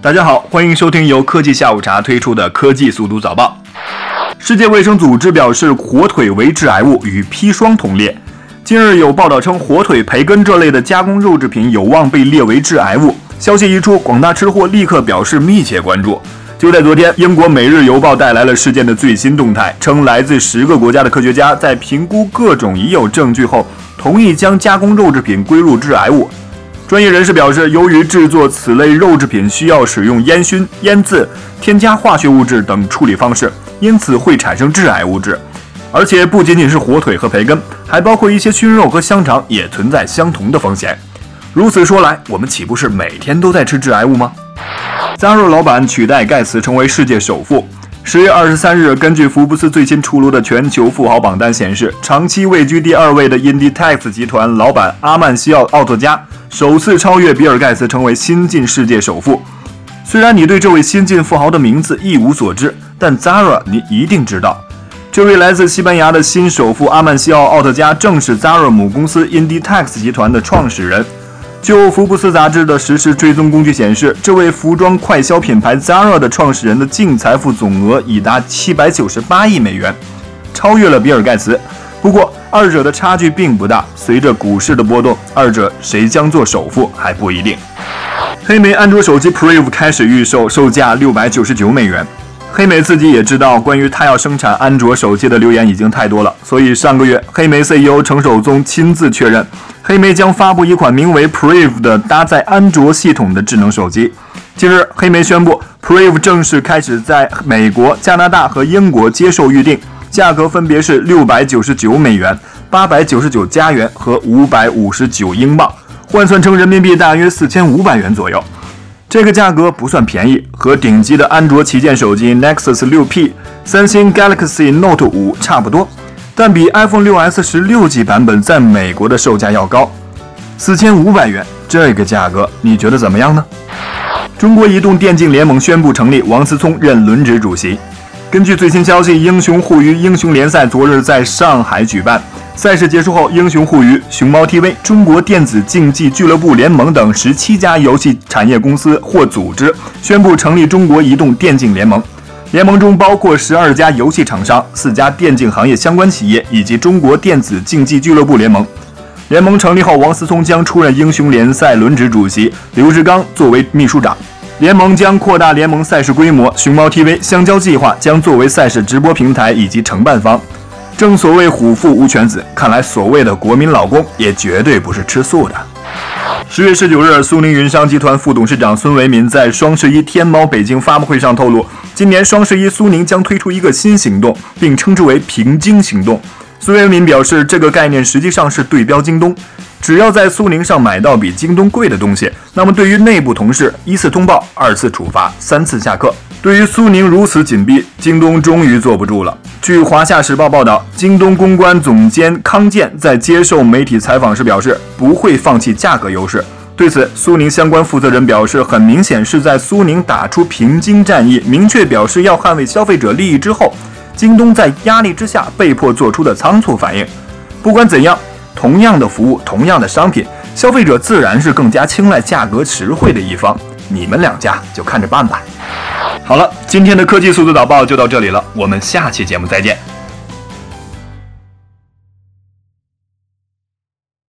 大家好，欢迎收听由科技下午茶推出的科技速读早报。世界卫生组织表示，火腿为致癌物，与砒霜同列。近日有报道称，火腿、培根这类的加工肉制品有望被列为致癌物。消息一出，广大吃货立刻表示密切关注。就在昨天，英国《每日邮报》带来了事件的最新动态，称来自十个国家的科学家在评估各种已有证据后，同意将加工肉制品归入致癌物。专业人士表示，由于制作此类肉制品需要使用烟熏、腌渍、添加化学物质等处理方式，因此会产生致癌物质。而且不仅仅是火腿和培根，还包括一些熏肉和香肠，也存在相同的风险。如此说来，我们岂不是每天都在吃致癌物吗？Zara 老板取代盖茨成为世界首富。十月二十三日，根据福布斯最新出炉的全球富豪榜单显示，长期位居第二位的 Inditex 集团老板阿曼西奥·奥特加首次超越比尔·盖茨，成为新晋世界首富。虽然你对这位新晋富豪的名字一无所知，但 Zara 你一定知道，这位来自西班牙的新首富阿曼西奥·奥特加正是 Zara 母公司 Inditex 集团的创始人。就福布斯杂志的实时追踪工具显示，这位服装快消品牌 Zara 的创始人的净财富总额已达七百九十八亿美元，超越了比尔盖茨。不过，二者的差距并不大。随着股市的波动，二者谁将做首富还不一定。黑莓安卓手机 Prive 开始预售，售价六百九十九美元。黑莓自己也知道，关于它要生产安卓手机的留言已经太多了，所以上个月，黑莓 CEO 程守宗亲自确认，黑莓将发布一款名为 Prive 的搭载安卓系统的智能手机。近日，黑莓宣布 Prive 正式开始在美国、加拿大和英国接受预定，价格分别是六百九十九美元、八百九十九加元和五百五十九英镑，换算成人民币大约四千五百元左右。这个价格不算便宜，和顶级的安卓旗舰手机 Nexus 6P、三星 Galaxy Note 5差不多，但比 iPhone 6s 十六 G 版本在美国的售价要高，四千五百元。这个价格你觉得怎么样呢？中国移动电竞联盟宣布成立，王思聪任轮值主席。根据最新消息，英雄互娱英雄联赛昨日在上海举办。赛事结束后，英雄互娱、熊猫 TV、中国电子竞技俱乐部联盟等十七家游戏产业公司或组织宣布成立中国移动电竞联盟。联盟中包括十二家游戏厂商、四家电竞行业相关企业以及中国电子竞技俱乐部联盟。联盟成立后，王思聪将出任英雄联赛轮值主席，刘志刚作为秘书长。联盟将扩大联盟赛事规模，熊猫 TV、香蕉计划将作为赛事直播平台以及承办方。正所谓虎父无犬子，看来所谓的国民老公也绝对不是吃素的。十月十九日，苏宁云商集团副董事长孙维民在双十一天猫北京发布会上透露，今年双十一苏宁将推出一个新行动，并称之为“平京行动”。孙维民表示，这个概念实际上是对标京东，只要在苏宁上买到比京东贵的东西，那么对于内部同事，一次通报，二次处罚，三次下课。对于苏宁如此紧逼，京东终于坐不住了。据《华夏时报》报道，京东公关总监康健在接受媒体采访时表示，不会放弃价格优势。对此，苏宁相关负责人表示，很明显是在苏宁打出平京战役，明确表示要捍卫消费者利益之后，京东在压力之下被迫做出的仓促反应。不管怎样，同样的服务，同样的商品，消费者自然是更加青睐价格实惠的一方。你们两家就看着办吧。好了，今天的科技速度导报就到这里了，我们下期节目再见。